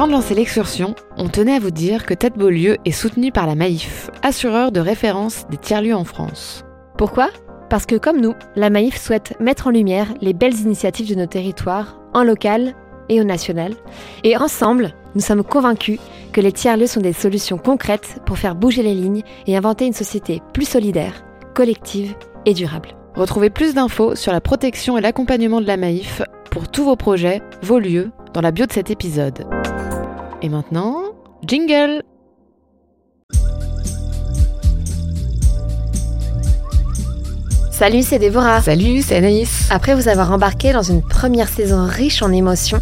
Avant de lancer l'excursion, on tenait à vous dire que Tête Beaulieu est soutenu par la Maïf, assureur de référence des tiers-lieux en France. Pourquoi? Parce que comme nous, la Maïf souhaite mettre en lumière les belles initiatives de nos territoires, en local et au national. Et ensemble, nous sommes convaincus que les tiers-lieux sont des solutions concrètes pour faire bouger les lignes et inventer une société plus solidaire, collective et durable. Retrouvez plus d'infos sur la protection et l'accompagnement de la Maïf pour tous vos projets, vos lieux, dans la bio de cet épisode. Et maintenant, jingle Salut, c'est Déborah. Salut, c'est Anaïs. Après vous avoir embarqué dans une première saison riche en émotions,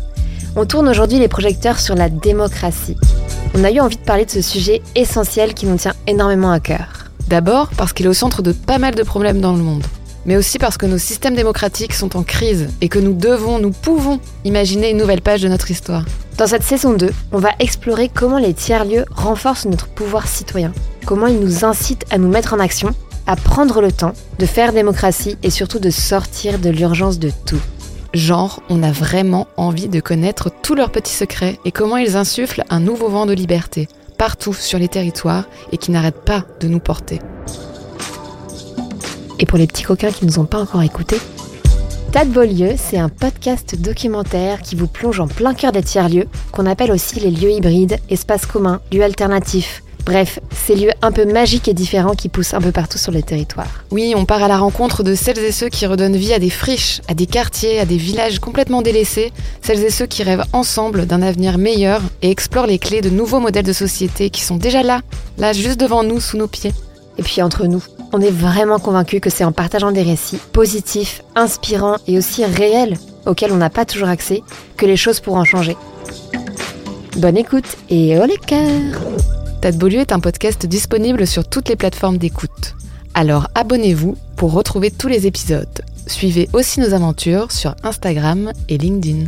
on tourne aujourd'hui les projecteurs sur la démocratie. On a eu envie de parler de ce sujet essentiel qui nous tient énormément à cœur. D'abord parce qu'il est au centre de pas mal de problèmes dans le monde, mais aussi parce que nos systèmes démocratiques sont en crise et que nous devons, nous pouvons imaginer une nouvelle page de notre histoire. Dans cette saison 2, on va explorer comment les tiers-lieux renforcent notre pouvoir citoyen, comment ils nous incitent à nous mettre en action, à prendre le temps de faire démocratie et surtout de sortir de l'urgence de tout. Genre, on a vraiment envie de connaître tous leurs petits secrets et comment ils insufflent un nouveau vent de liberté partout sur les territoires et qui n'arrêtent pas de nous porter. Et pour les petits coquins qui ne nous ont pas encore écoutés, Tas de Beaulieu, c'est un podcast documentaire qui vous plonge en plein cœur des tiers-lieux, qu'on appelle aussi les lieux hybrides, espaces communs, lieux alternatifs. Bref, ces lieux un peu magiques et différents qui poussent un peu partout sur le territoire. Oui, on part à la rencontre de celles et ceux qui redonnent vie à des friches, à des quartiers, à des villages complètement délaissés, celles et ceux qui rêvent ensemble d'un avenir meilleur et explorent les clés de nouveaux modèles de société qui sont déjà là, là juste devant nous, sous nos pieds. Et puis entre nous, on est vraiment convaincus que c'est en partageant des récits positifs, inspirants et aussi réels, auxquels on n'a pas toujours accès, que les choses pourront changer. Bonne écoute et au les cœurs Tête Beaulieu est un podcast disponible sur toutes les plateformes d'écoute. Alors abonnez-vous pour retrouver tous les épisodes. Suivez aussi nos aventures sur Instagram et LinkedIn.